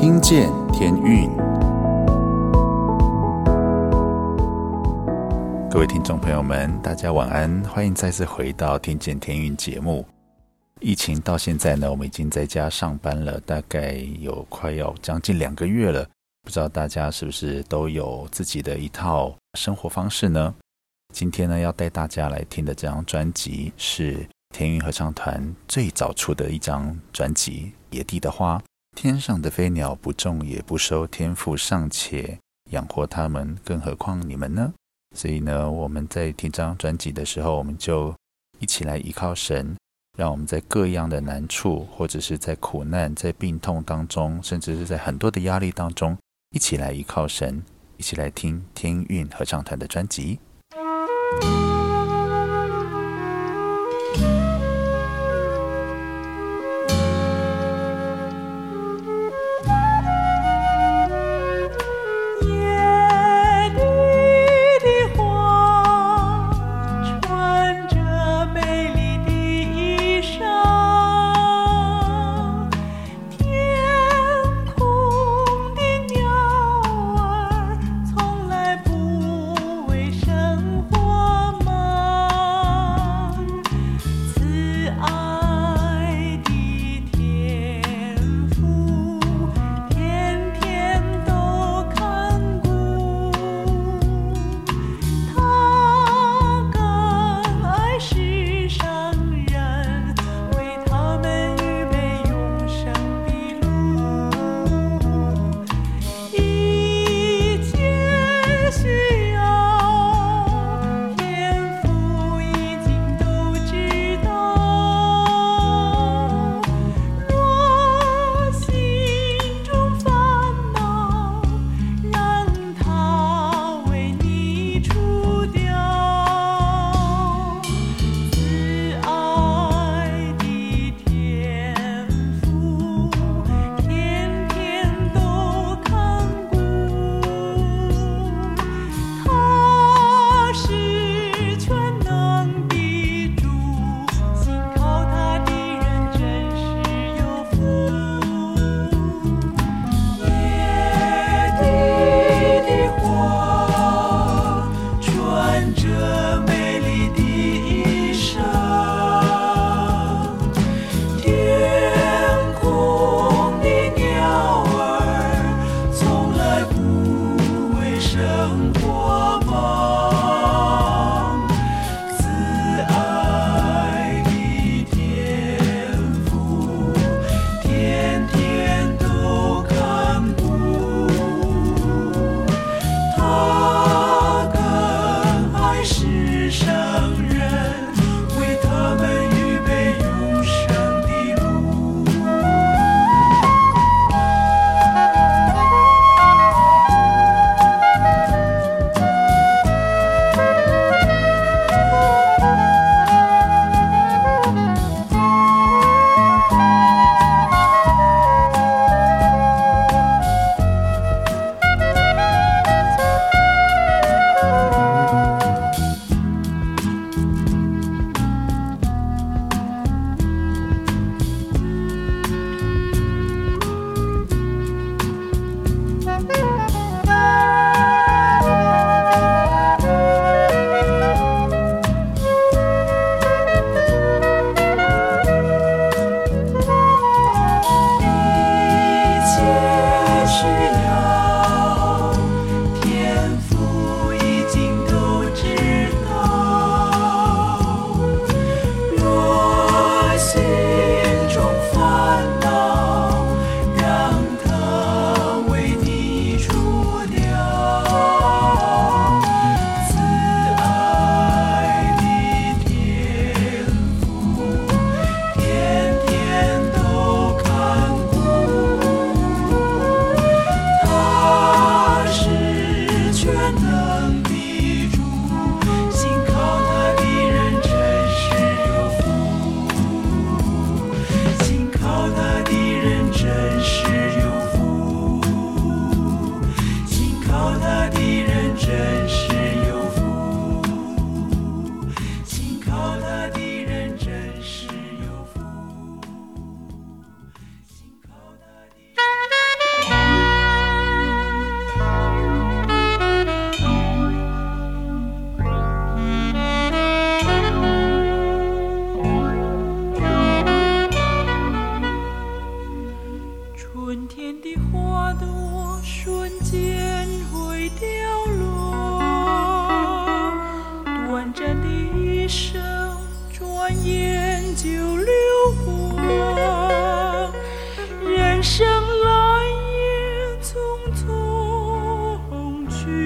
听见天运，各位听众朋友们，大家晚安，欢迎再次回到《听见天运》节目。疫情到现在呢，我们已经在家上班了，大概有快要将近两个月了。不知道大家是不是都有自己的一套生活方式呢？今天呢，要带大家来听的这张专辑是天韵合唱团最早出的一张专辑《野地的花》。天上的飞鸟不种也不收，天父尚且养活他们，更何况你们呢？所以呢，我们在听这张专辑的时候，我们就一起来依靠神。让我们在各样的难处，或者是在苦难、在病痛当中，甚至是在很多的压力当中，一起来依靠神，一起来听天韵合唱团的专辑。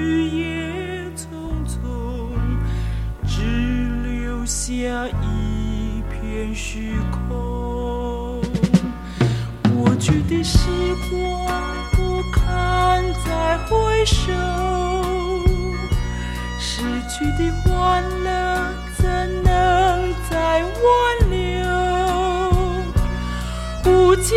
匆，去也匆匆，只留下一片虚空。过去的时光不堪再回首，失去的欢乐怎能再挽留？无情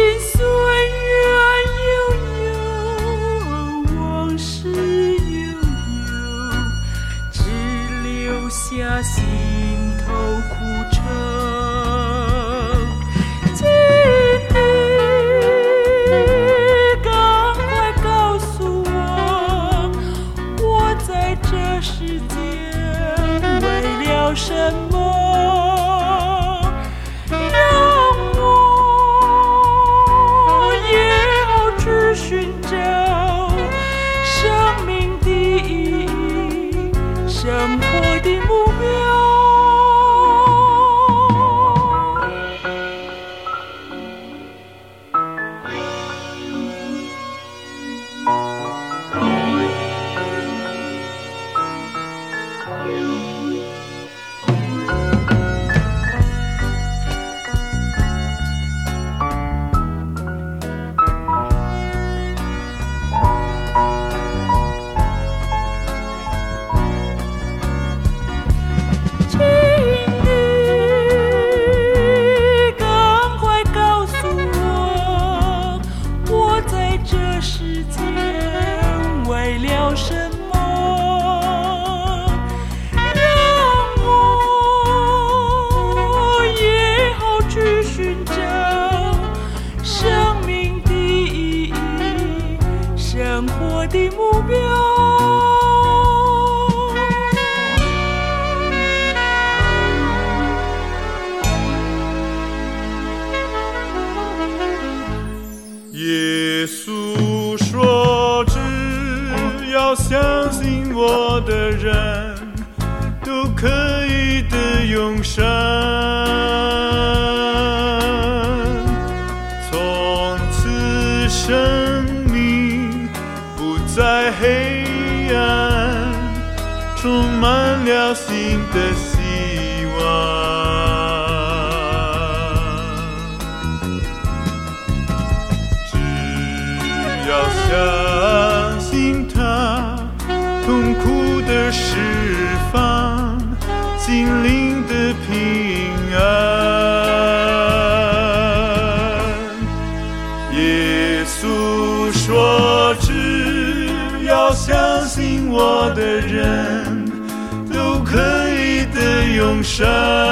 我的目标。耶这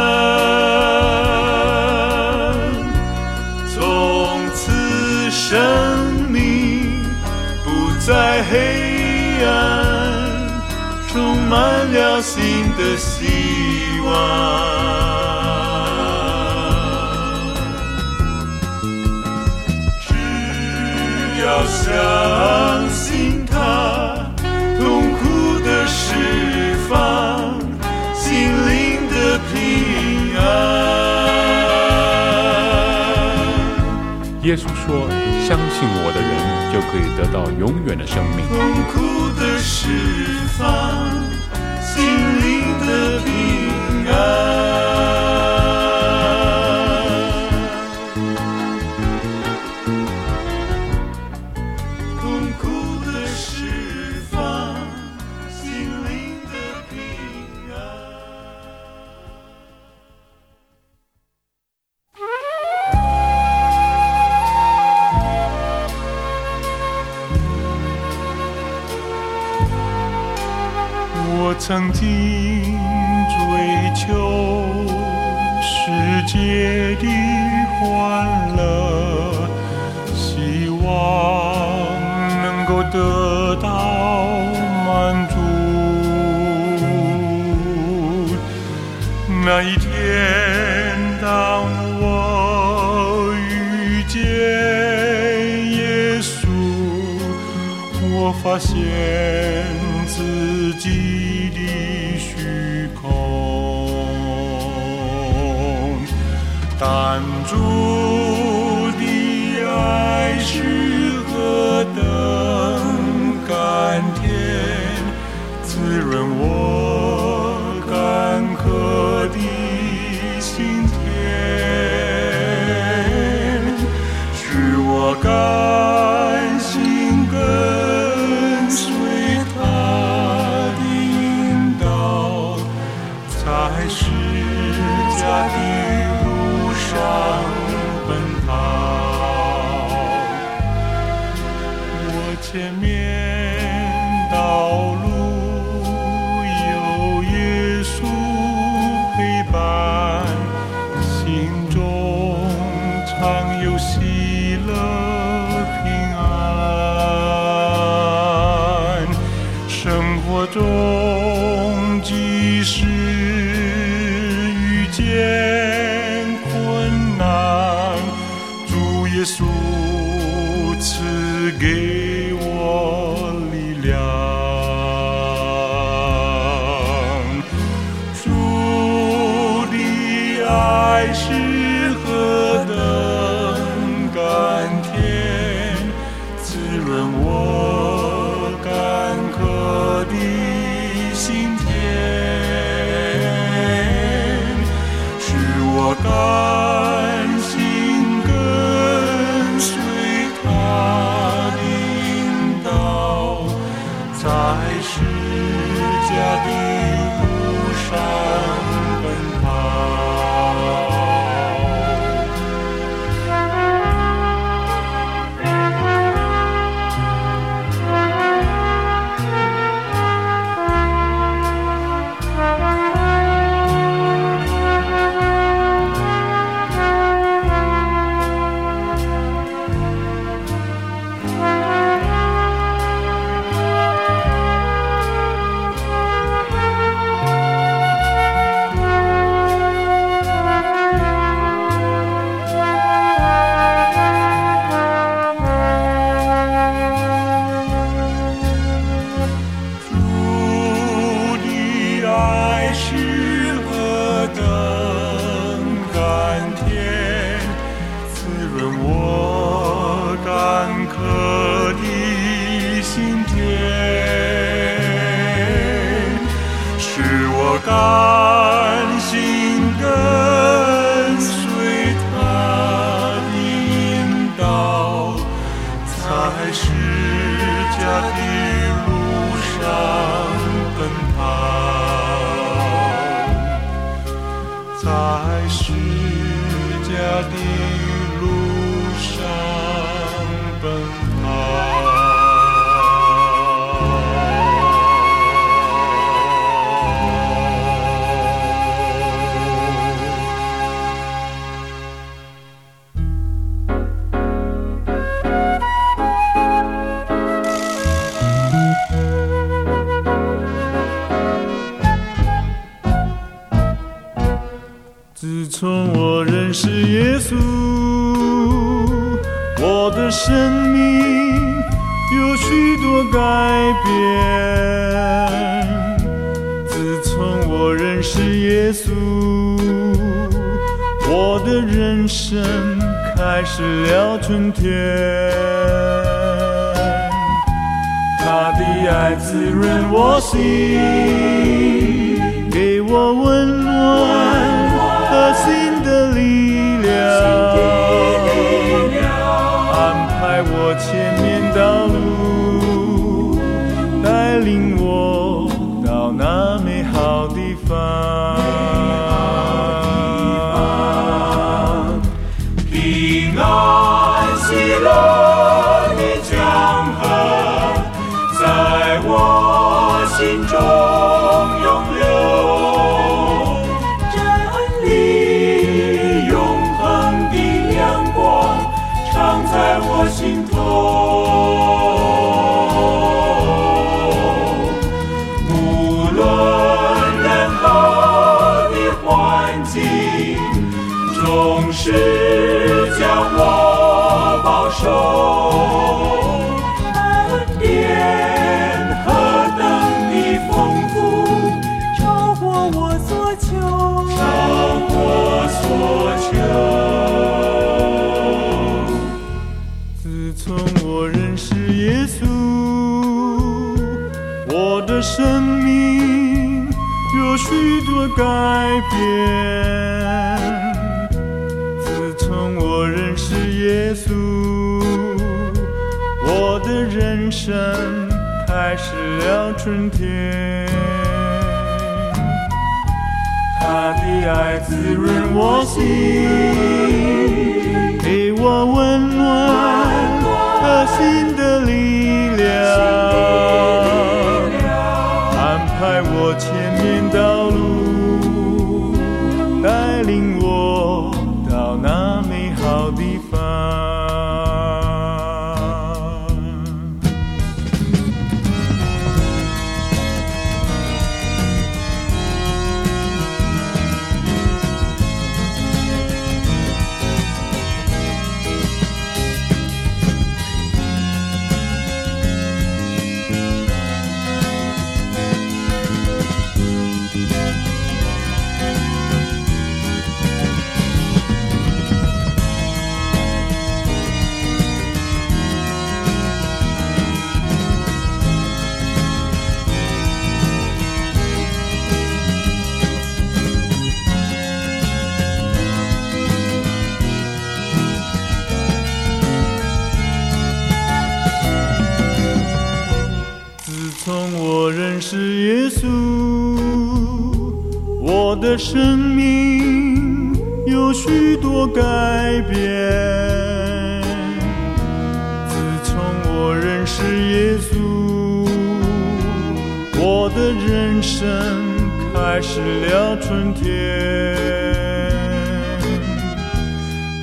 说：“相信我的人就可以得到永远的生命。”，就熄了 God. 改变，自从我认识耶稣，我的人生开始了春天。他的爱滋润我心，给我温暖。sing glory. 改变。自从我认识耶稣，我的人生开始了春天。他的爱滋润我心，给我温暖和新的力量。的生命有许多改变。自从我认识耶稣，我的人生开始了春天。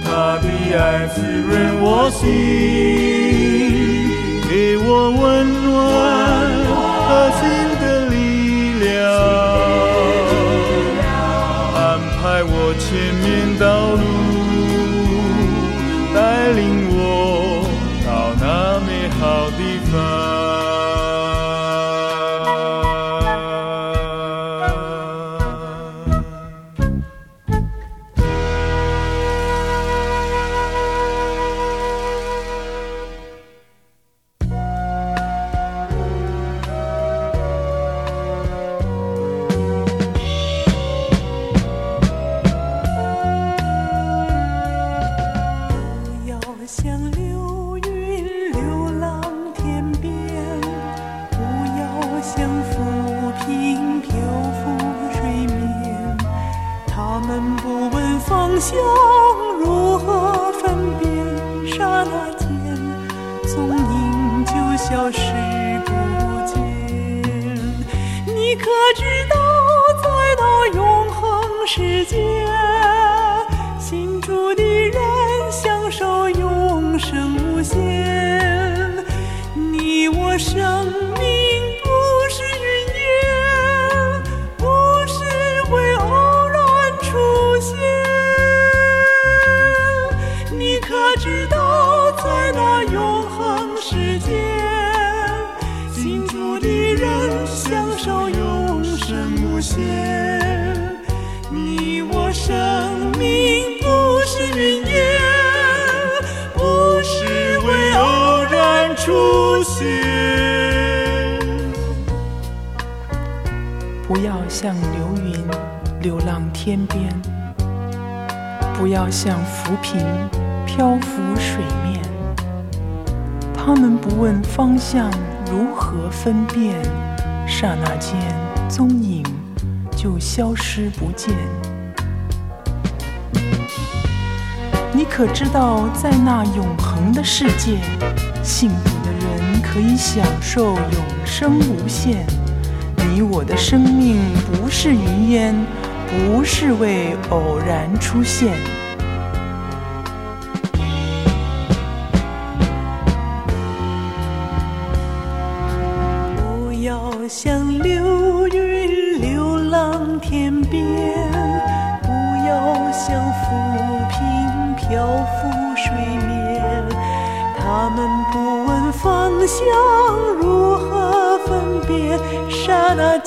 他的爱滋润我心，给我温暖你我生天边，不要像浮萍漂浮水面。他们不问方向，如何分辨？刹那间，踪影就消失不见。你可知道，在那永恒的世界，幸福的人可以享受永生无限。你我的生命不是云烟，不是为偶然出现。不要像流云流浪天边，不要像浮萍漂浮水面。他们不问方向，如何分辨？刹那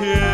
天。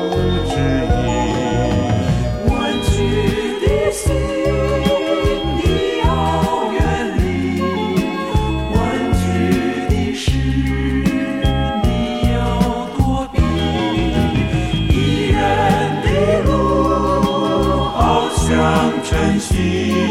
sim.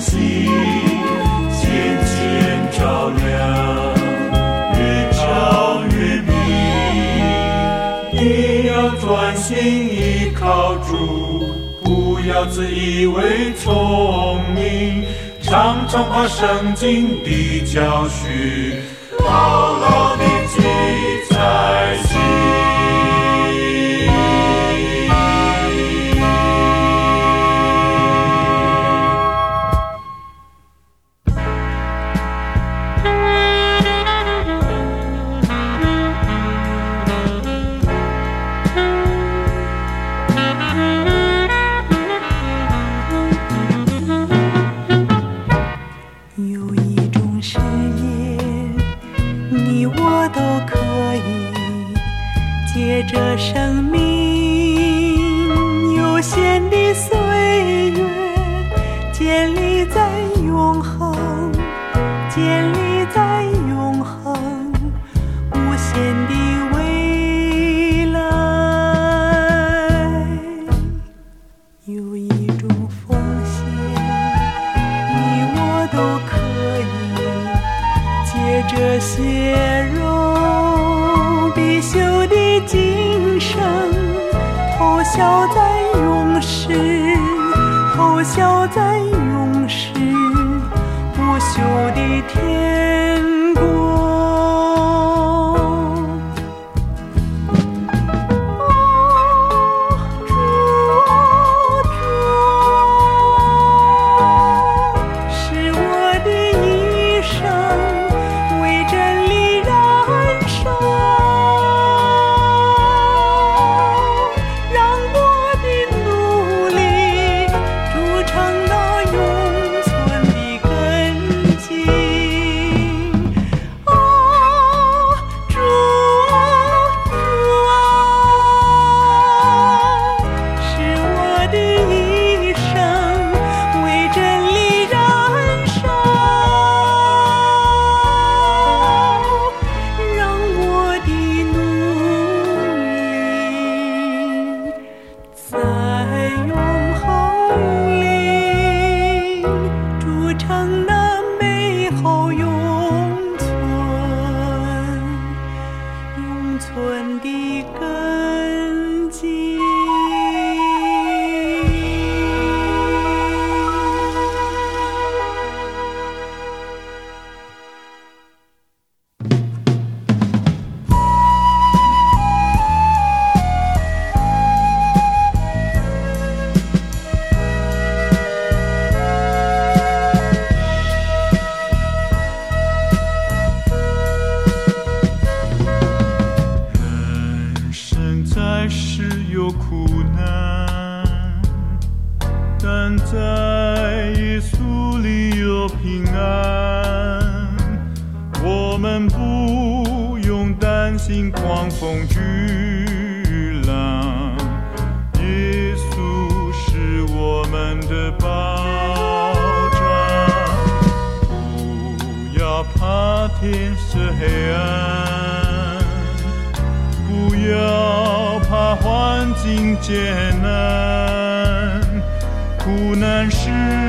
晨曦渐渐照亮，越照越明。你要专心依靠主，不要自以为聪明，常常把圣经的教训牢牢地记在艰难，苦难时。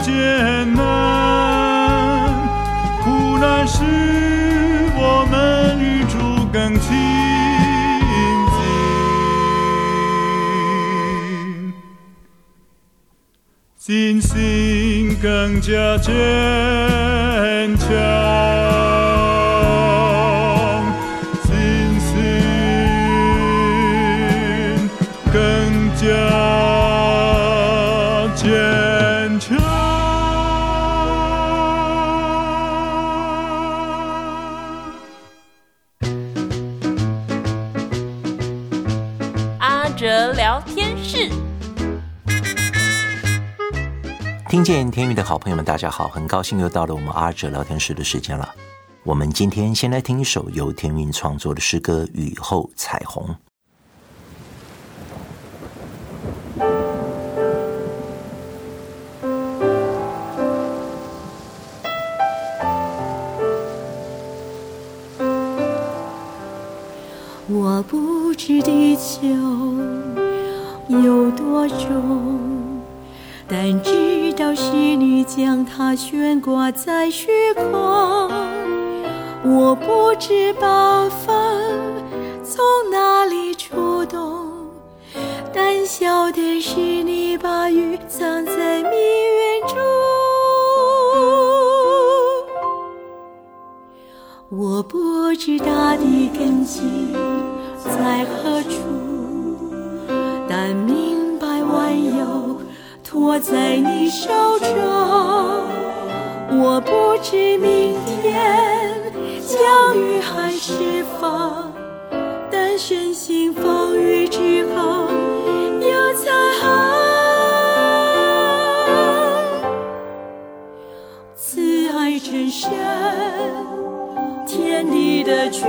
艰难苦难使我们旅途更亲近。心心更加坚强。听见天韵的好朋友们，大家好，很高兴又到了我们阿哲聊天室的时间了。我们今天先来听一首由天韵创作的诗歌《雨后彩虹》。我不知地球有多重。但知道是你将它悬挂在虚空。我不知八方从哪里出动，但晓得是你把雨藏在密云中。我不知大地根基在何处，但明白万有握在你手中。我不知明天将雨还是风，但深信风雨之后有彩虹。慈爱真深，天地的君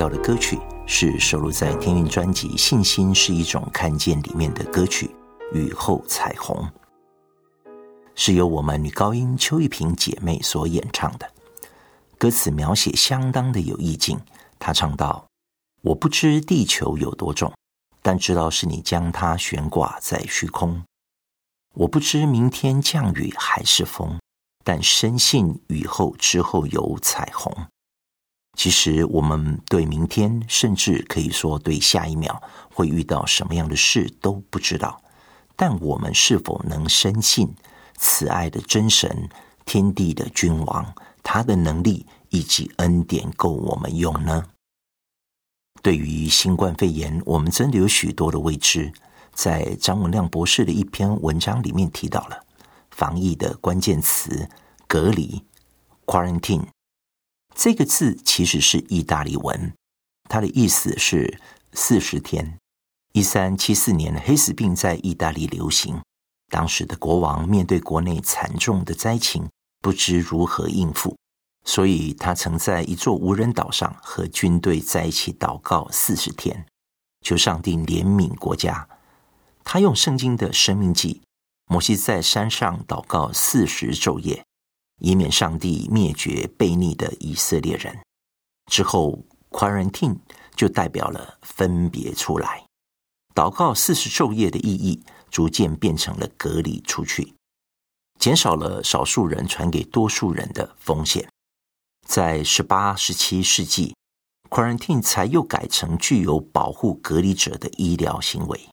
到的歌曲是收录在天韵专辑《信心是一种看见》里面的歌曲《雨后彩虹》，是由我们女高音邱玉萍姐妹所演唱的。歌词描写相当的有意境。她唱道：“我不知地球有多重，但知道是你将它悬挂在虚空。我不知明天降雨还是风，但深信雨后之后有彩虹。”其实，我们对明天，甚至可以说对下一秒会遇到什么样的事都不知道。但我们是否能深信慈爱的真神、天地的君王，他的能力以及恩典够我们用呢？对于新冠肺炎，我们真的有许多的未知。在张文亮博士的一篇文章里面提到了防疫的关键词：隔离、quarantine。这个字其实是意大利文，它的意思是四十天。一三七四年，黑死病在意大利流行，当时的国王面对国内惨重的灾情，不知如何应付，所以他曾在一座无人岛上和军队在一起祷告四十天，求上帝怜悯国家。他用圣经的生命记，摩西在山上祷告四十昼夜，以免上帝灭绝悖逆的以色列人。之后，quarantine 就代表了分别出来。祷告四十昼夜的意义，逐渐变成了隔离出去，减少了少数人传给多数人的风险。在十八、十七世纪，quarantine 才又改成具有保护隔离者的医疗行为。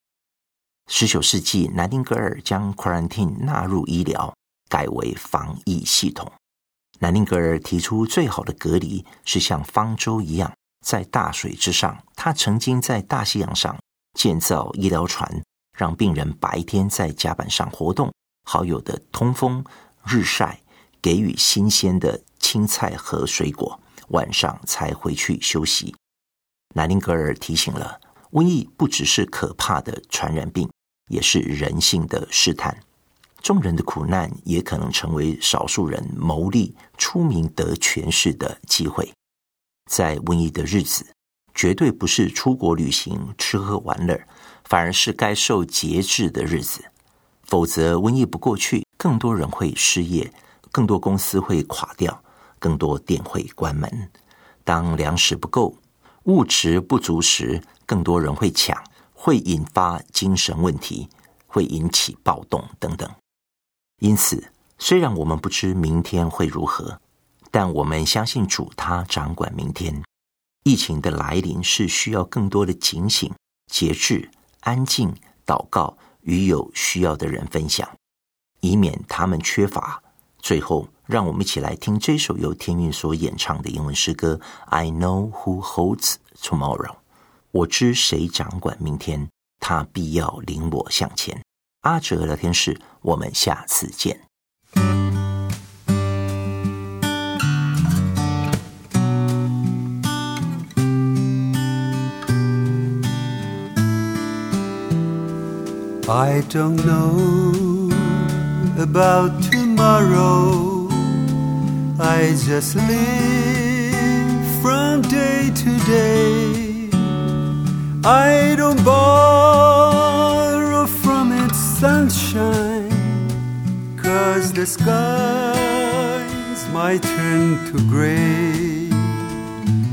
十九世纪，南丁格尔将 quarantine 纳入医疗，改为防疫系统。南丁格尔提出，最好的隔离是像方舟一样，在大水之上。他曾经在大西洋上建造医疗船，让病人白天在甲板上活动，好有的通风、日晒，给予新鲜的青菜和水果，晚上才回去休息。南丁格尔提醒了，瘟疫不只是可怕的传染病。也是人性的试探，众人的苦难也可能成为少数人牟利、出名得权势的机会。在瘟疫的日子，绝对不是出国旅行、吃喝玩乐，反而是该受节制的日子。否则，瘟疫不过去，更多人会失业，更多公司会垮掉，更多店会关门。当粮食不够、物质不足时，更多人会抢。会引发精神问题，会引起暴动等等。因此，虽然我们不知明天会如何，但我们相信主，他掌管明天。疫情的来临是需要更多的警醒、节制、安静、祷告，与有需要的人分享，以免他们缺乏。最后，让我们一起来听这首由天韵所演唱的英文诗歌《I Know Who Holds Tomorrow》。我知谁掌管明天，他必要领我向前。阿哲聊天室，我们下次见。I don't know about tomorrow. I just live from day to day. I don't bother. Sunshine, cause the skies might turn to gray.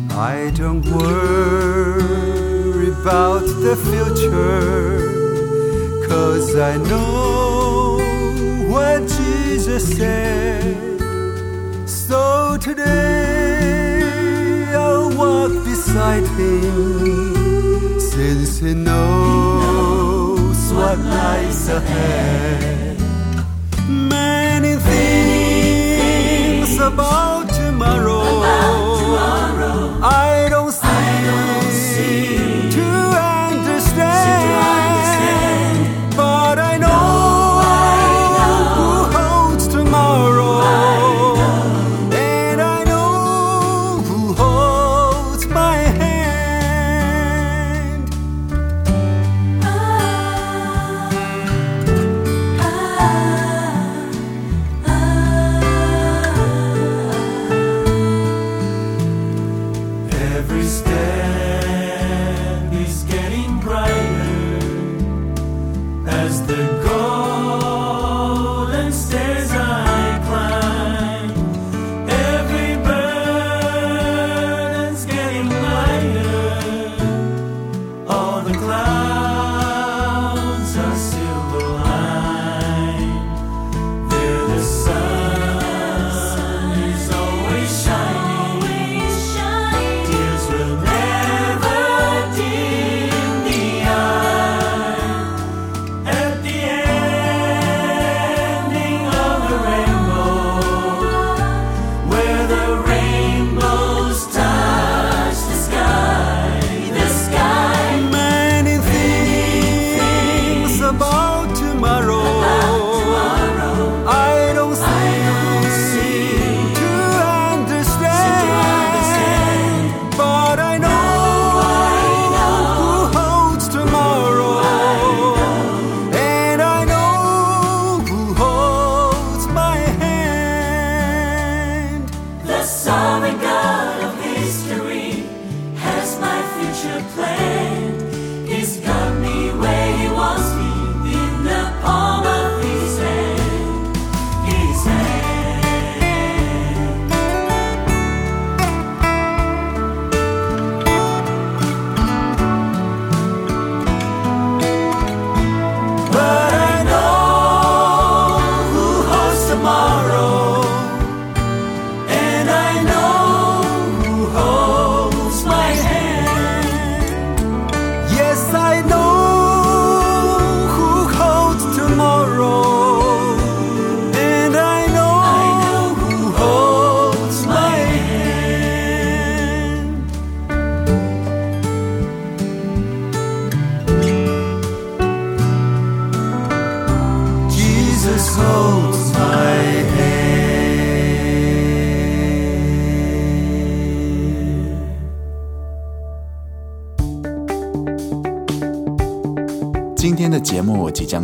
I don't worry about the future, cause I know what Jesus said. So today I'll walk beside him since he knows ahead. Many things about tomorrow. About tomorrow. I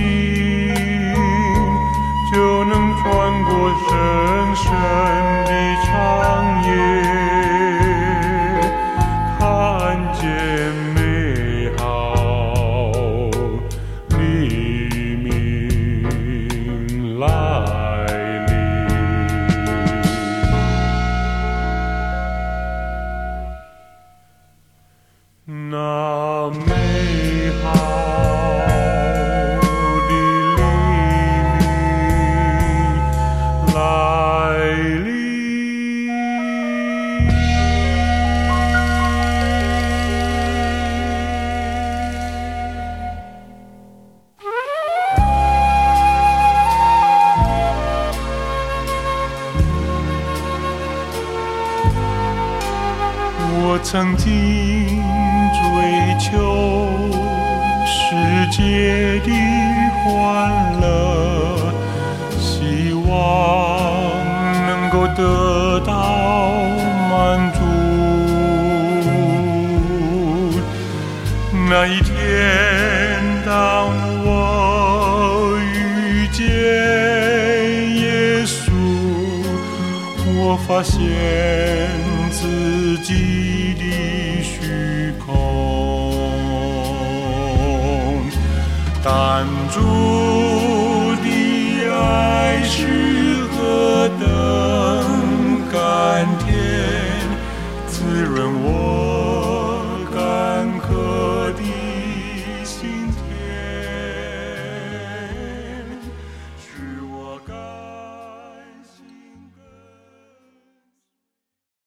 心就能穿过深深的长夜。发现自己的虚空但主的爱是何等感